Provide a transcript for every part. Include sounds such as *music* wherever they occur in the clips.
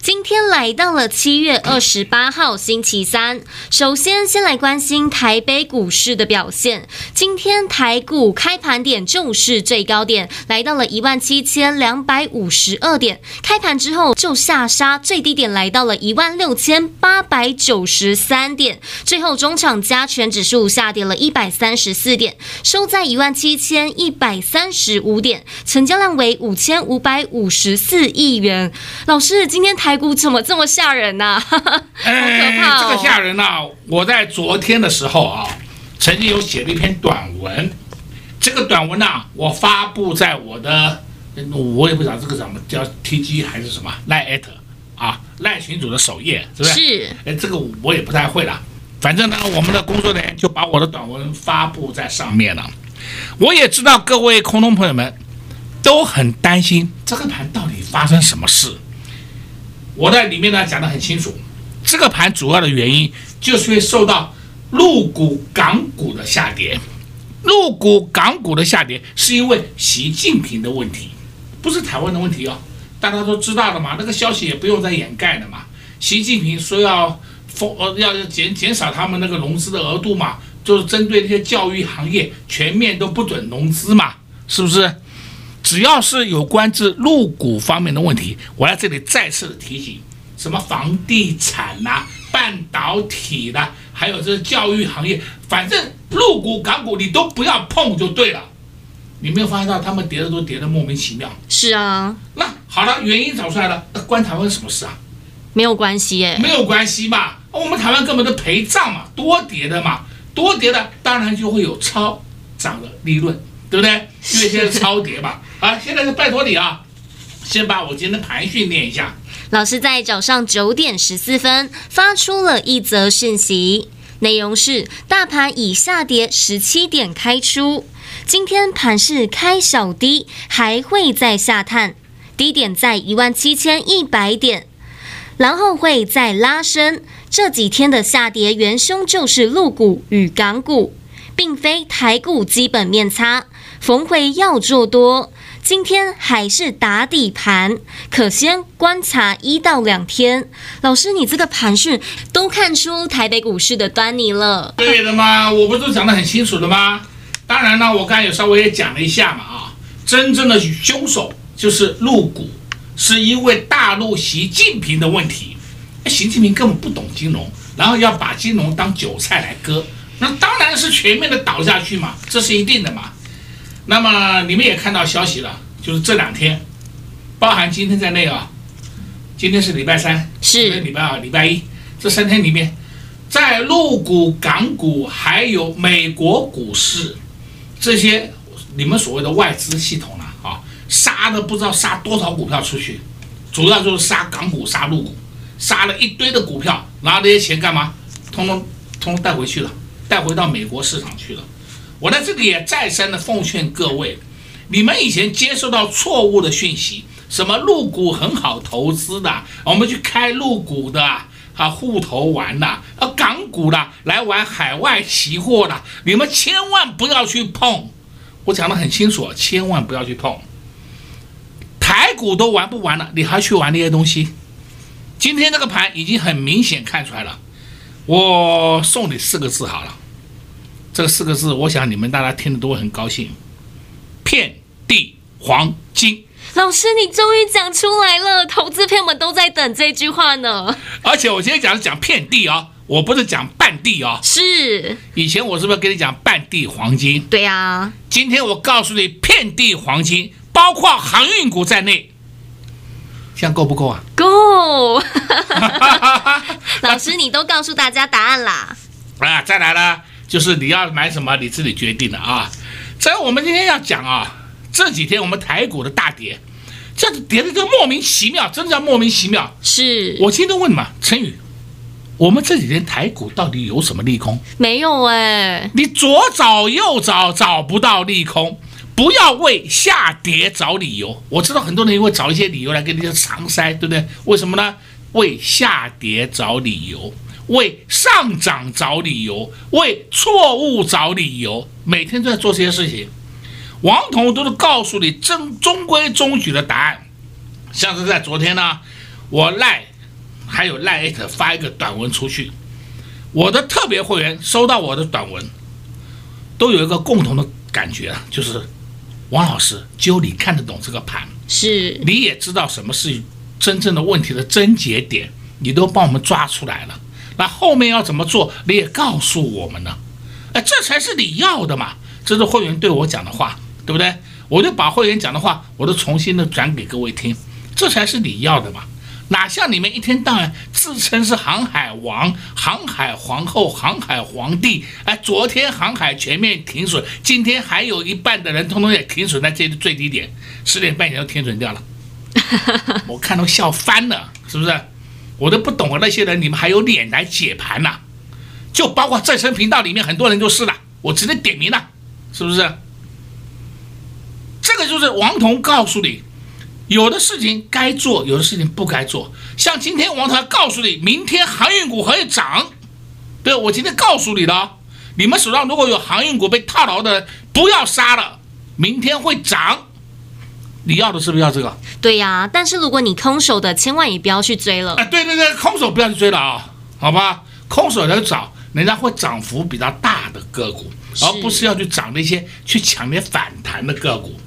今天来到了七月二十八号星期三，首先先来关心台北股市的表现。今天台股开盘点就是最高点，来到了一万七千两百五十二点，开盘之后就下杀，最低点来到了一万六千八百九十三点，最后中场加权指数下跌了一百三十四点，收在一万七千一百三十五点，成交量为五千五百五十四亿元。老师，今天台股怎么这么吓人呢？*laughs* 好可怕这个吓人呐！我在昨天的时候啊，曾经有写了一篇短文。这个短文呐，我发布在我的，我也不知道这个怎么叫 TG 还是什么赖艾特啊赖群主的首页，是不是？是。哎，这个我也不太会了。反正呢，我们的工作人员就把我的短文发布在上面了。我也知道各位空中朋友们都很担心这个盘到底发生什么事。我在里面呢讲得很清楚，这个盘主要的原因就是会受到陆股、港股的下跌。陆股、港股的下跌是因为习近平的问题，不是台湾的问题哦。大家都知道了嘛，那个消息也不用再掩盖了嘛。习近平说要封呃要减减少他们那个融资的额度嘛，就是针对那些教育行业全面都不准融资嘛，是不是？只要是有关于陆股方面的问题，我在这里再次的提醒：什么房地产呐、啊、半导体啦、啊，还有这教育行业，反正入股、港股你都不要碰就对了。你没有发现到他们跌的都跌的莫名其妙？是啊。那好了，原因找出来了，那关台湾什么事啊？没有关系耶。没有关系嘛，我们台湾根本都陪葬嘛，多跌的嘛，多跌的当然就会有超涨的利润。对不对？因为现在超跌嘛。啊，现在是拜托你啊，先把我今天的盘训练一下。老师在早上九点十四分发出了一则讯息，内容是：大盘以下跌十七点开出，今天盘是开小低，还会再下探，低点在一万七千一百点，然后会再拉升。这几天的下跌元凶就是陆股与港股，并非台股基本面差。逢回要做多，今天还是打底盘，可先观察一到两天。老师，你这个盘讯都看出台北股市的端倪了。对的嘛，我不是讲得很清楚的吗？当然呢，我刚才有稍微也讲了一下嘛啊，真正的凶手就是陆股，是因为大陆习近平的问题。习近平根本不懂金融，然后要把金融当韭菜来割，那当然是全面的倒下去嘛，这是一定的嘛。那么你们也看到消息了，就是这两天，包含今天在内啊，今天是礼拜三，是礼拜二、礼拜一，这三天里面，在陆股、港股还有美国股市这些你们所谓的外资系统了啊，杀的不知道杀多少股票出去，主要就是杀港股、杀陆股，杀了一堆的股票，拿这些钱干嘛？通通通通带回去了，带回到美国市场去了。我在这里也再三的奉劝各位，你们以前接收到错误的讯息，什么入股很好投资的，我们去开入股的啊户头玩的，啊港股的来玩海外期货的，你们千万不要去碰。我讲的很清楚，千万不要去碰。台股都玩不完了，你还去玩那些东西？今天这个盘已经很明显看出来了，我送你四个字好了。这四个字，我想你们大家听的都会很高兴。遍地黄金，老师，你终于讲出来了，投资朋友们都在等这句话呢。而且我今天讲是讲遍地啊、哦，我不是讲半地啊、哦。是。以前我是不是跟你讲半地黄金？对呀、啊。今天我告诉你，遍地黄金，包括航运股在内，这样够不够啊？够。*laughs* 老师，你都告诉大家答案啦。啊，再来了。就是你要买什么你自己决定的啊。这我们今天要讲啊，这几天我们台股的大跌，这跌的就莫名其妙，真的叫莫名其妙。是我今天问嘛，陈宇，我们这几天台股到底有什么利空？没有哎，你左找右找找不到利空，不要为下跌找理由。我知道很多人会找一些理由来给你搪塞，对不对？为什么呢？为下跌找理由，为上涨找理由，为错误找理由，每天都在做这些事情。王彤都是告诉你正中规中矩的答案。像是在昨天呢，我赖还有赖艾特发一个短文出去，我的特别会员收到我的短文，都有一个共同的感觉啊，就是王老师，只有你看得懂这个盘，是你也知道什么是。真正的问题的症结点，你都帮我们抓出来了。那后面要怎么做，你也告诉我们呢。哎，这才是你要的嘛！这是会员对我讲的话，对不对？我就把会员讲的话，我都重新的转给各位听。这才是你要的嘛！哪像你们一天到晚自称是航海王、航海皇后、航海皇帝？哎，昨天航海全面停损，今天还有一半的人通通也停损在这最低点，十点半以前都停损掉了。*laughs* 我看都笑翻了，是不是？我都不懂啊，那些人你们还有脸来解盘呐？就包括再生频道里面很多人就是了，我直接点名了，是不是？这个就是王彤告诉你，有的事情该做，有的事情不该做。像今天王彤告诉你，明天航运股会涨，对，我今天告诉你的，你们手上如果有航运股被套牢的，不要杀了，明天会涨。你要的是不是要这个？对呀，但是如果你空手的，千万也不要去追了。哎，对对对，空手不要去追了啊，好吧？空手要找人家会涨幅比较大的个股，而不是要去涨那些去抢那些反弹的个股。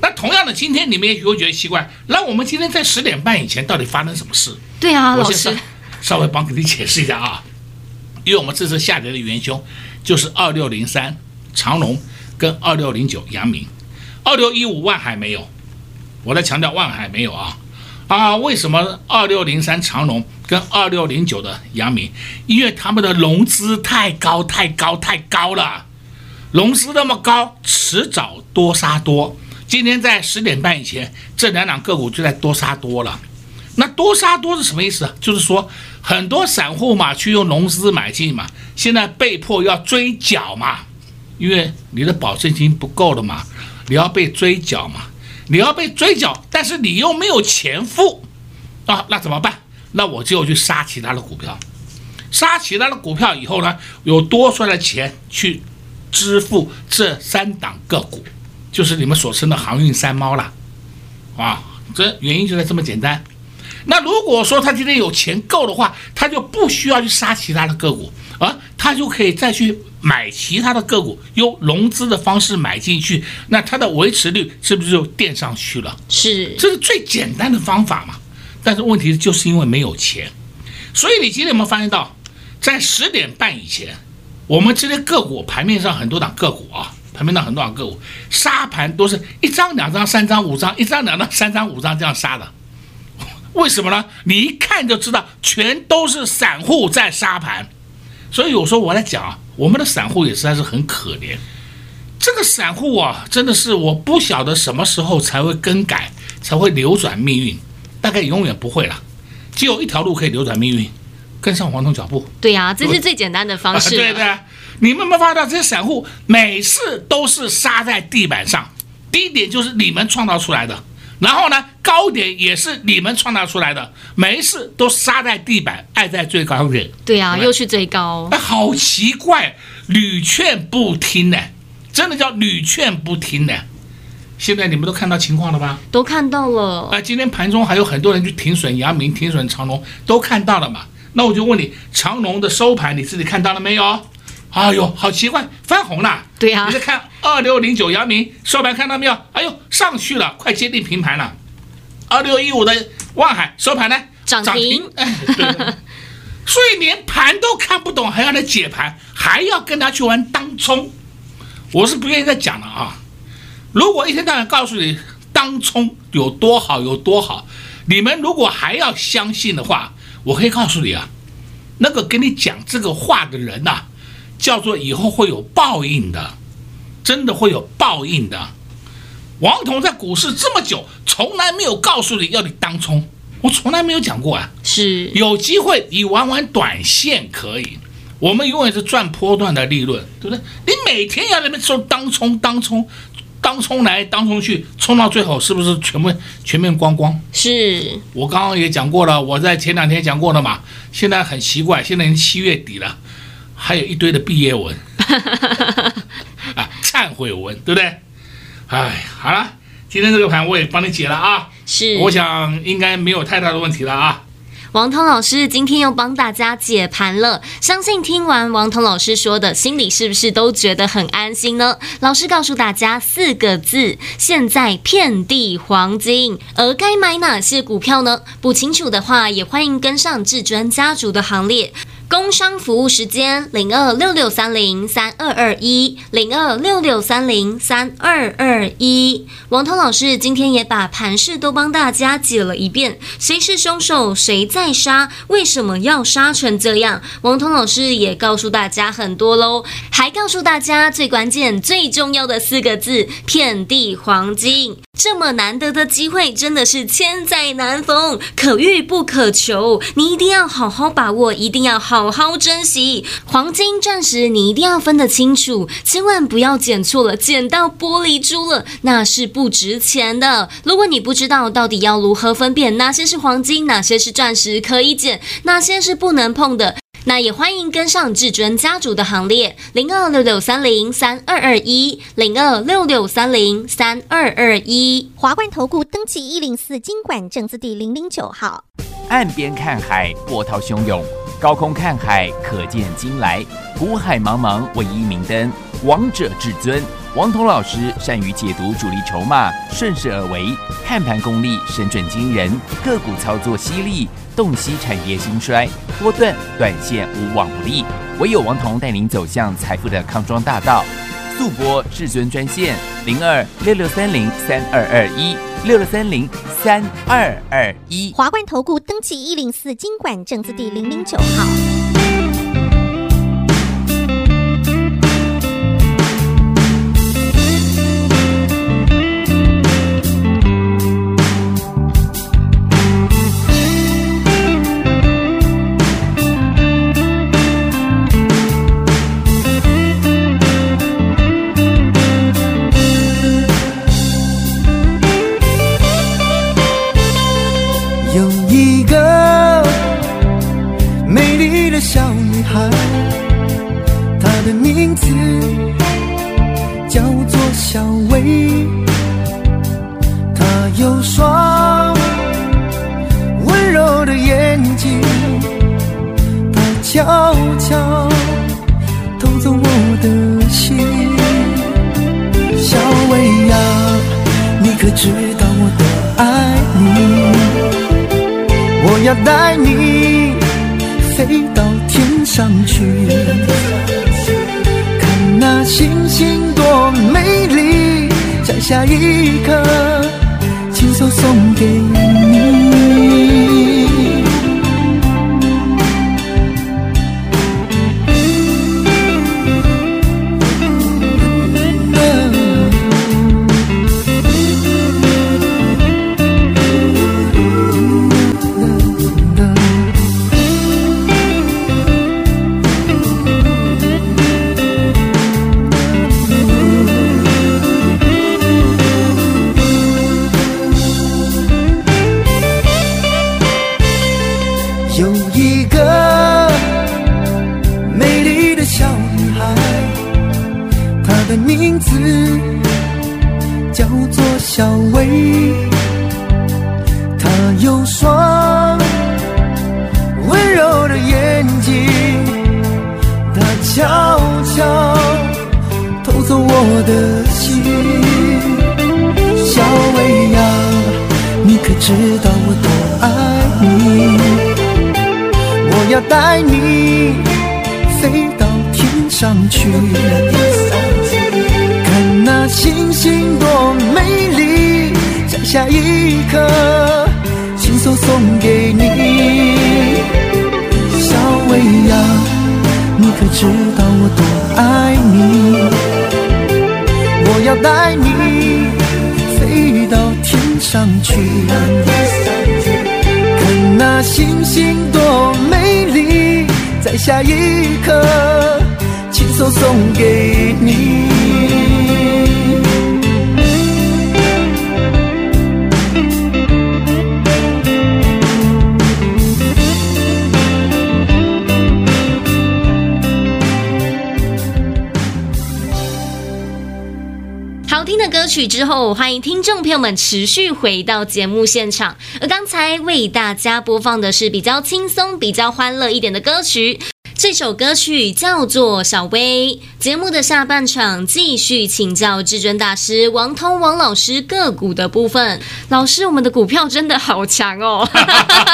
那同样的，今天你们也许会觉得奇怪，那我们今天在十点半以前到底发生什么事？对啊，我先老师稍微帮你解释一下啊，因为我们这次下跌的元凶就是二六零三长隆跟二六零九阳明，二六一五万海没有。我在强调万海没有啊啊！为什么二六零三长荣跟二六零九的阳明？因为他们的融资太高太高太高了，融资那么高，迟早多杀多。今天在十点半以前，这两档个股就在多杀多了。那多杀多是什么意思？就是说很多散户嘛，去用融资买进嘛，现在被迫要追缴嘛，因为你的保证金不够了嘛，你要被追缴嘛。你要被追缴，但是你又没有钱付啊，那怎么办？那我就去杀其他的股票，杀其他的股票以后呢，有多出来的钱去支付这三档个股，就是你们所称的航运三猫了啊。这原因就在这么简单。那如果说他今天有钱够的话，他就不需要去杀其他的个股，而他就可以再去。买其他的个股，用融资的方式买进去，那它的维持率是不是就垫上去了？是，这是最简单的方法嘛。但是问题就是因为没有钱，所以你今天有没有发现到，在十点半以前，我们这些个股盘面上很多档个股啊，盘面上很多档个股杀盘都是一张、两张、三张、五张，一张、两张、三张、五张这样杀的。为什么呢？你一看就知道，全都是散户在杀盘。所以有时候我来讲啊。我们的散户也实在是很可怜，这个散户啊，真的是我不晓得什么时候才会更改，才会扭转命运，大概永远不会了。只有一条路可以扭转命运，跟上黄铜脚步。对呀、啊，这是最简单的方式。*laughs* 对对，你们有没有发现这些散户每次都是杀在地板上，低点就是你们创造出来的。然后呢，高点也是你们创造出来的，没事都杀在地板，爱在最高点。对呀、啊，又去最高。哎，好奇怪，屡劝不听呢，真的叫屡劝不听呢。现在你们都看到情况了吧？都看到了。啊，今天盘中还有很多人去停损阳明、停损长隆，都看到了嘛？那我就问你，长隆的收盘你自己看到了没有？哎呦，好奇怪，翻红了。对呀、啊，你再看二六零九阳明收盘看到没有？哎呦，上去了，快接近平盘了。二六一五的望海收盘呢？涨停。涨停。哎，对。所以连盘都看不懂，还要来解盘，还要跟他去玩当冲，我是不愿意再讲了啊。如果一天到晚告诉你当冲有多好有多好，你们如果还要相信的话，我可以告诉你啊，那个跟你讲这个话的人呐、啊。叫做以后会有报应的，真的会有报应的。王彤在股市这么久，从来没有告诉你要你当冲，我从来没有讲过啊。是有机会你玩玩短线可以，我们永远是赚波段的利润，对不对？你每天要在那边说当冲当冲。当冲来当冲去，冲到最后是不是全部全面光光？是我刚刚也讲过了，我在前两天讲过了嘛。现在很奇怪，现在已经七月底了，还有一堆的毕业文 *laughs* 啊，忏悔文，对不对？哎，好了，今天这个盘我也帮你解了啊。是，我想应该没有太大的问题了啊。王彤老师今天又帮大家解盘了，相信听完王彤老师说的，心里是不是都觉得很安心呢？老师告诉大家四个字：现在遍地黄金。而该买哪些股票呢？不清楚的话，也欢迎跟上至尊家族的行列。工商服务时间零二六六三零三二二一零二六六三零三二二一。王彤老师今天也把盘势都帮大家解了一遍，谁是凶手？谁在杀？为什么要杀成这样？王彤老师也告诉大家很多喽，还告诉大家最关键、最重要的四个字：遍地黄金。这么难得的机会，真的是千载难逢，可遇不可求。你一定要好好把握，一定要好好珍惜。黄金、钻石，你一定要分得清楚，千万不要捡错了，捡到玻璃珠了，那是不值钱的。如果你不知道到底要如何分辨哪些是黄金，哪些是钻石可以捡，哪些是不能碰的。那也欢迎跟上至尊家族的行列，零二六六三零三二二一，零二六六三零三二二一。华冠投顾登记一零四经管证字第零零九号。岸边看海，波涛汹涌；高空看海，可见金来。股海茫茫，唯一明灯，王者至尊。王彤老师善于解读主力筹码，顺势而为，看盘功力神准惊人，个股操作犀利，洞悉产业兴衰，波段短线无往不利。唯有王彤带您走向财富的康庄大道。速播至尊专线零二六六三零三二二一六六三零三二二一。华冠投顾登记一零四经管证字第零零九号。悄悄偷走我的心小薇呀你可知道我多爱你我要带你飞到天上去看那星星多美丽摘下一颗亲手送给你知道我多爱你？我要带你飞到天上去，看那星星多美丽，在下一刻亲手送给你。曲之后，欢迎听众朋友们持续回到节目现场。而刚才为大家播放的是比较轻松、比较欢乐一点的歌曲，这首歌曲叫做《小薇》。节目的下半场继续请教至尊大师王通王老师个股的部分。老师，我们的股票真的好强哦！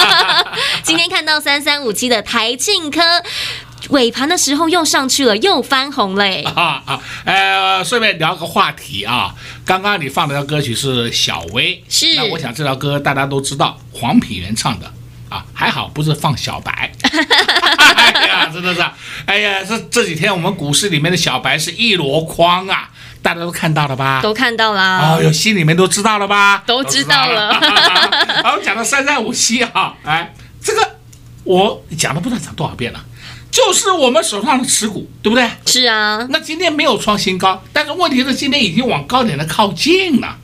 *laughs* 今天看到三三五七的台庆科。尾盘的时候又上去了，又翻红嘞！啊啊，呃，顺便聊个话题啊。刚刚你放的那歌曲是小薇，是。那我想这条歌大家都知道，黄品源唱的啊，还好不是放小白。*laughs* 哎呀，真的是，哎呀，这这几天我们股市里面的小白是一箩筐啊，大家都看到了吧？都看到了。哦哟，心里面都知道了吧？都知道了。*laughs* 好，我讲到三三五七啊，哎，这个我讲了不知道讲多少遍了。就是我们手上的持股，对不对？是啊。那今天没有创新高，但是问题是今天已经往高点的靠近了，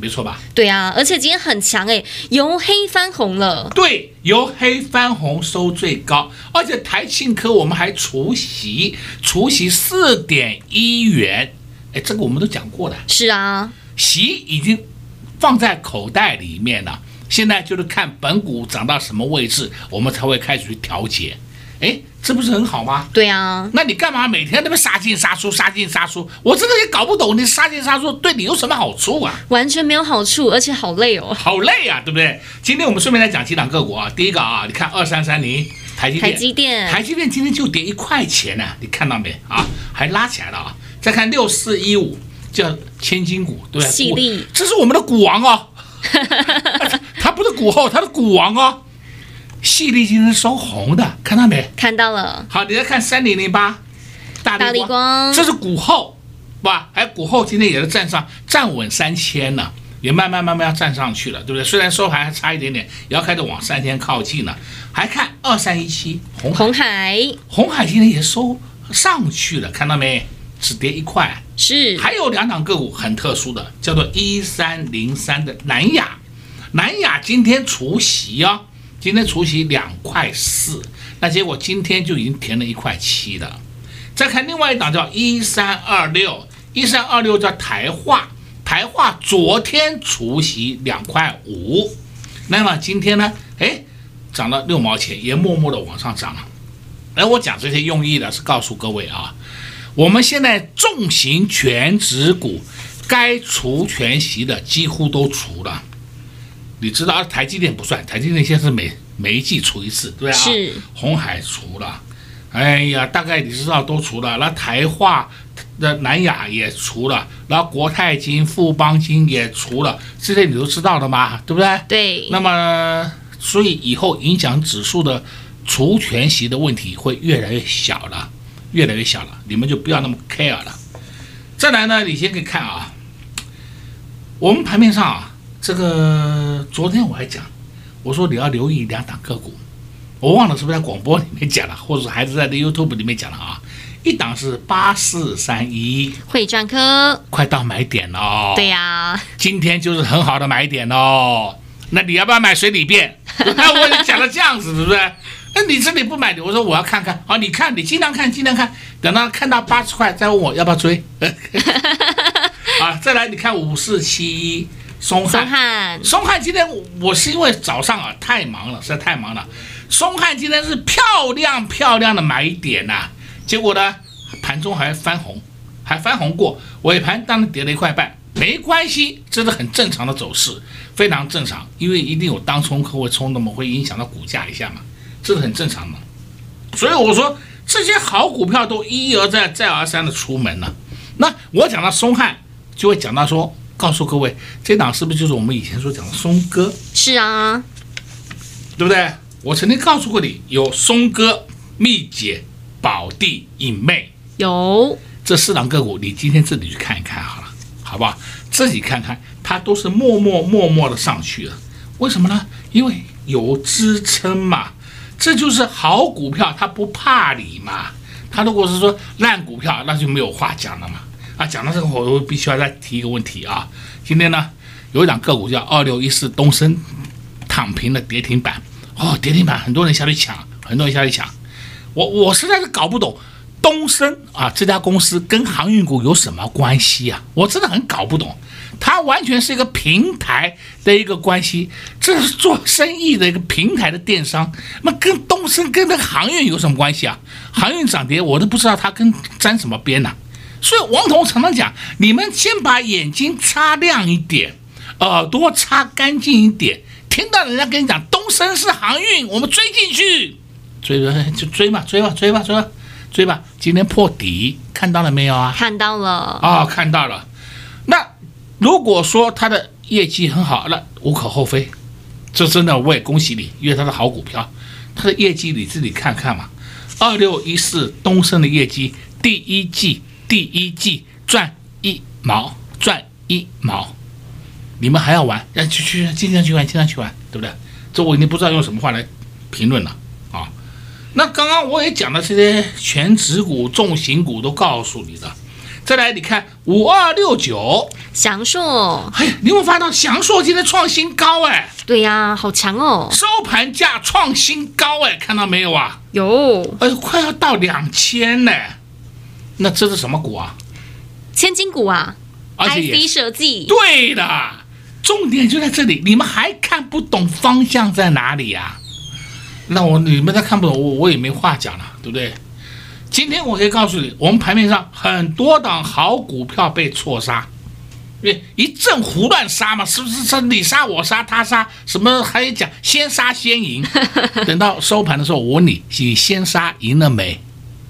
没错吧？对啊，而且今天很强诶，由黑翻红了。对，由黑翻红收最高，而且台庆科我们还除息，除息四点一元，哎，这个我们都讲过的。是啊，息已经放在口袋里面了，现在就是看本股涨到什么位置，我们才会开始去调节。哎，这不是很好吗？对啊，那你干嘛每天那么杀进杀出，杀进杀出？我真的也搞不懂，你杀进杀出对你有什么好处啊？完全没有好处，而且好累哦。好累啊，对不对？今天我们顺便来讲几档个股啊。第一个啊，你看二三三零台积电，台积电，台积电今天就跌一块钱呢，你看到没啊？还拉起来了啊！再看六四一五叫千金股，对不对？矽力，这是我们的股王哦。*laughs* 他不是股后，他是股王哦。矽力今天收红的，看到没？看到了。好，你再看三零零八，大立光，这是股后，哇？哎，股后今天也是站上，站稳三千了，也慢慢慢慢要站上去了，对不对？虽然收盘还差一点点，也要开始往三千靠近了。还看二三一七，红红海，红海今天也收上去了，看到没？只跌一块。是。还有两档个股很特殊的，叫做一三零三的南亚，南亚今天除息啊。今天除息两块四，那结果今天就已经填了一块七了。再看另外一档叫一三二六，一三二六叫台化，台化昨天除息两块五，那么今天呢？哎，涨了六毛钱，也默默的往上涨了。哎，我讲这些用意呢，是告诉各位啊，我们现在重型全值股该除全息的几乎都除了。你知道台积电不算，台积电现在是每每一季除一次，对啊。是。红海除了，哎呀，大概你知道都除了，那台化的南亚也除了，然后国泰金、富邦金也除了，这些你都知道的嘛，对不对？对。那么，所以以后影响指数的除权息的问题会越来越小了，越来越小了，你们就不要那么 care 了。再来呢，你先可以看啊，我们盘面上啊。这个昨天我还讲，我说你要留意两档个股，我忘了是不是在广播里面讲了，或者是还是在 YouTube 里面讲了啊？一档是八四三一会转科，快到买点了。对呀、啊，今天就是很好的买点哦。那你要不要买水里便？*laughs* 那我也讲了这样子，是不是？那你这里不买，我说我要看看。好，你看，你尽量看，尽量看，等到看到八十块再问我要不要追。*laughs* *laughs* 啊，再来，你看五四七一。松汉，松汉今天我是因为早上啊太忙了，实在太忙了。松汉今天是漂亮漂亮的买点呐、啊，结果呢盘中还翻红，还翻红过，尾盘当然跌了一块半，没关系，这是很正常的走势，非常正常，因为一定有当冲客户冲，的嘛会影响到股价一下嘛，这是很正常的。所以我说这些好股票都一而再再而三的出门了。那我讲到松汉，就会讲到说。告诉各位，这档是不是就是我们以前所讲的松哥？是啊，对不对？我曾经告诉过你，有松哥蜜姐宝地、影妹。有这四档个股，你今天自己去看一看好了，好不好？自己看看，它都是默默默默的上去了。为什么呢？因为有支撑嘛。这就是好股票，它不怕你嘛。它如果是说烂股票，那就没有话讲了嘛。啊，讲到这个，我必须要再提一个问题啊。今天呢，有一档个股叫二六一四东升，躺平的跌停板。哦，跌停板，很多人下去抢，很多人下去抢。我我实在是搞不懂，东升啊这家公司跟航运股有什么关系啊？我真的很搞不懂。它完全是一个平台的一个关系，这是做生意的一个平台的电商，那跟东升跟那个航运有什么关系啊？航运涨跌我都不知道它跟沾什么边呐、啊。所以王彤常常讲，你们先把眼睛擦亮一点，耳朵擦干净一点，听到人家跟你讲东升是航运，我们追进去，追就追吧，追吧，追吧，追吧，追吧。今天破底，看到了没有啊？看到了啊、看到了。那。如果说它的业绩很好，那无可厚非，这真的我也恭喜你，因为它是好股票，它的业绩你自己看看嘛。二六一四东升的业绩，第一季第一季赚一毛，赚一毛，你们还要玩？要去去经常去玩，经常去玩，对不对？这我已经不知道用什么话来评论了啊。那刚刚我也讲了这些全指股、重型股都告诉你的。再来，你看五二六九祥硕，哎，你有没有发现祥硕今天创新高？哎，对呀，好强哦！收盘价创新高，哎，看到没有啊？有，哎，快要到两千呢。那这是什么股啊？千金股啊，而且 IC 设计。对的，重点就在这里，你们还看不懂方向在哪里呀？那我你们再看不懂，我我也没话讲了，对不对？今天我可以告诉你，我们盘面上很多档好股票被错杀，因为一阵胡乱杀嘛，是不是？是你杀我杀他杀，什么还讲先杀先赢？*laughs* 等到收盘的时候，我问你，你先杀赢了没？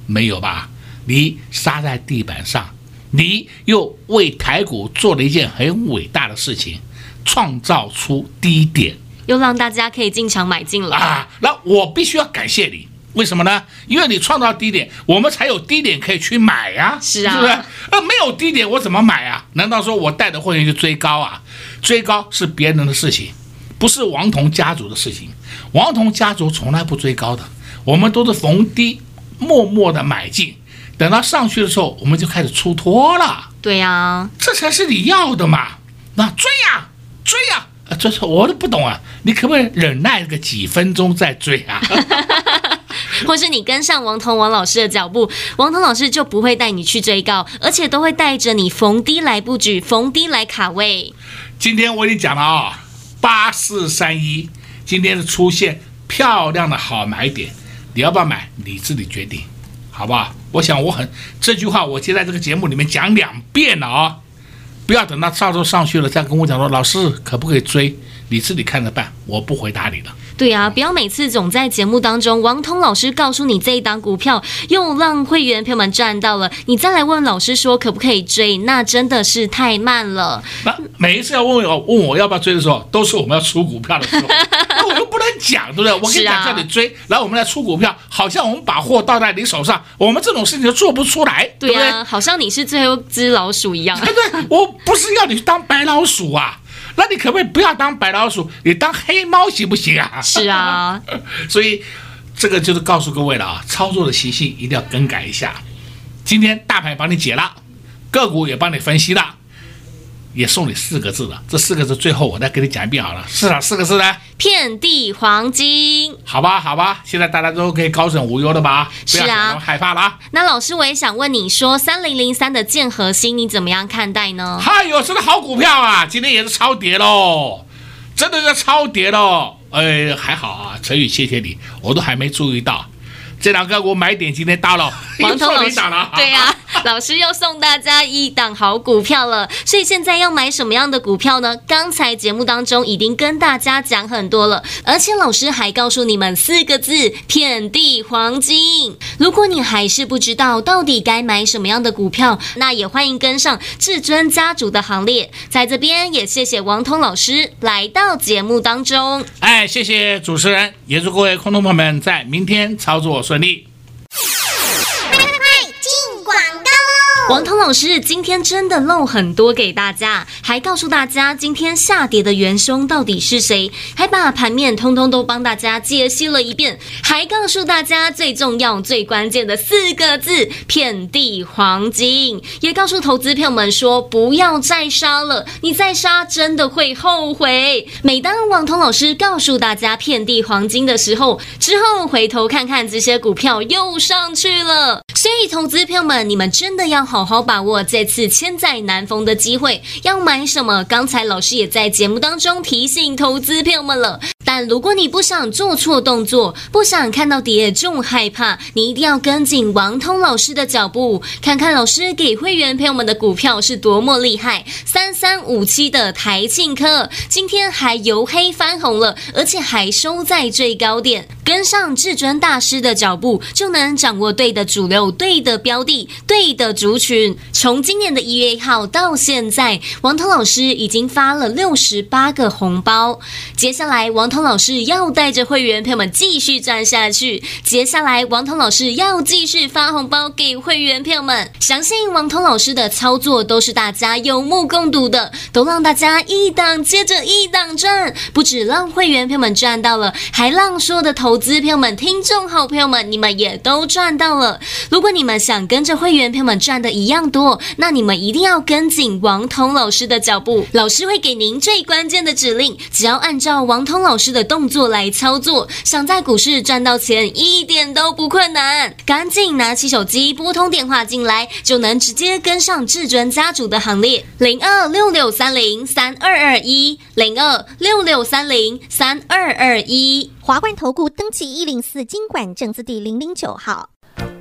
没有吧？你杀在地板上，你又为台股做了一件很伟大的事情，创造出低点，又让大家可以进场买进了啊！那我必须要感谢你。为什么呢？因为你创造低点，我们才有低点可以去买呀，是啊，是不是？呃，没有低点我怎么买啊？难道说我带着会员去追高啊？追高是别人的事情，不是王彤家族的事情。王彤家族从来不追高的，我们都是逢低默默的买进，等到上去的时候，我们就开始出脱了。对呀，这才是你要的嘛。那追呀，追呀，这是我都不懂啊。你可不可以忍耐个几分钟再追啊？*laughs* 或是你跟上王彤王老师的脚步，王彤老师就不会带你去追高，而且都会带着你逢低来布局，逢低来卡位。今天我已经讲了啊，八四三一，今天是出现漂亮的好买点，你要不要买？你自己决定，好吧？我想我很这句话，我就在这个节目里面讲两遍了啊，不要等到到时候上去了再跟我讲说，老师可不可以追？你自己看着办，我不回答你了。对呀、啊，不要每次总在节目当中，王通老师告诉你这一档股票又让会员朋友们赚到了，你再来问老师说可不可以追，那真的是太慢了。那每一次要问我问我要不要追的时候，都是我们要出股票的时候，那我又不能讲，对不对？*laughs* 我跟你讲叫你追，然后我们来出股票，好像我们把货倒在你手上，我们这种事情就做不出来，对呀、啊，对好像你是最后一只老鼠一样。对对，我不是要你当白老鼠啊。那你可不可以不要当白老鼠，你当黑猫行不行啊？是啊，*laughs* 所以这个就是告诉各位了啊，操作的习性一定要更改一下。今天大盘帮你解了，个股也帮你分析了。也送你四个字了，这四个字最后我再给你讲一遍好了，是哪四个字呢？遍地黄金。好吧，好吧，现在大家都可以高枕无忧了吧？是啊，不要害怕了。那老师，我也想问你说，三零零三的建和兴，你怎么样看待呢？嗨哟，是个好股票啊，今天也是超跌喽，真的是超跌喽。哎，还好啊，陈宇，谢谢你，我都还没注意到。这两个我买点今天到了，*laughs* 王通老师，对呀、啊，老师又送大家一档好股票了。所以现在要买什么样的股票呢？刚才节目当中已经跟大家讲很多了，而且老师还告诉你们四个字：遍地黄金。如果你还是不知道到底该买什么样的股票，那也欢迎跟上至尊家族的行列。在这边也谢谢王通老师来到节目当中。哎，谢谢主持人，也祝各位空头朋友们在明天操作顺利。王彤老师今天真的漏很多给大家，还告诉大家今天下跌的元凶到底是谁，还把盘面通通都帮大家解析了一遍，还告诉大家最重要、最关键的四个字：遍地黄金。也告诉投资朋友们说，不要再杀了，你再杀真的会后悔。每当王彤老师告诉大家遍地黄金的时候，之后回头看看这些股票又上去了。所以，投资朋友们，你们真的要好好好把握这次千载难逢的机会。要买什么？刚才老师也在节目当中提醒投资朋友们了。但如果你不想做错动作，不想看到跌就害怕，你一定要跟紧王通老师的脚步，看看老师给会员朋友们的股票是多么厉害。三三五七的台庆科今天还由黑翻红了，而且还收在最高点。跟上至尊大师的脚步，就能掌握对的主流、对的标的、对的主群。从今年的一月一号到现在，王通老师已经发了六十八个红包。接下来，王通。王通老师要带着会员朋友们继续赚下去。接下来，王通老师要继续发红包给会员朋友们。相信王通老师的操作都是大家有目共睹的，都让大家一档接着一档赚。不止让会员朋友们赚到了，还让所有的投资朋友们、听众好朋友们，你们也都赚到了。如果你们想跟着会员朋友们赚的一样多，那你们一定要跟紧王通老师的脚步。老师会给您最关键的指令，只要按照王通老师。的动作来操作，想在股市赚到钱一点都不困难。赶紧拿起手机拨通电话进来，就能直接跟上至尊家族的行列。零二六六三零三二二一，零二六六三零三二二一。华冠投顾登记一零四金管证字第零零九号。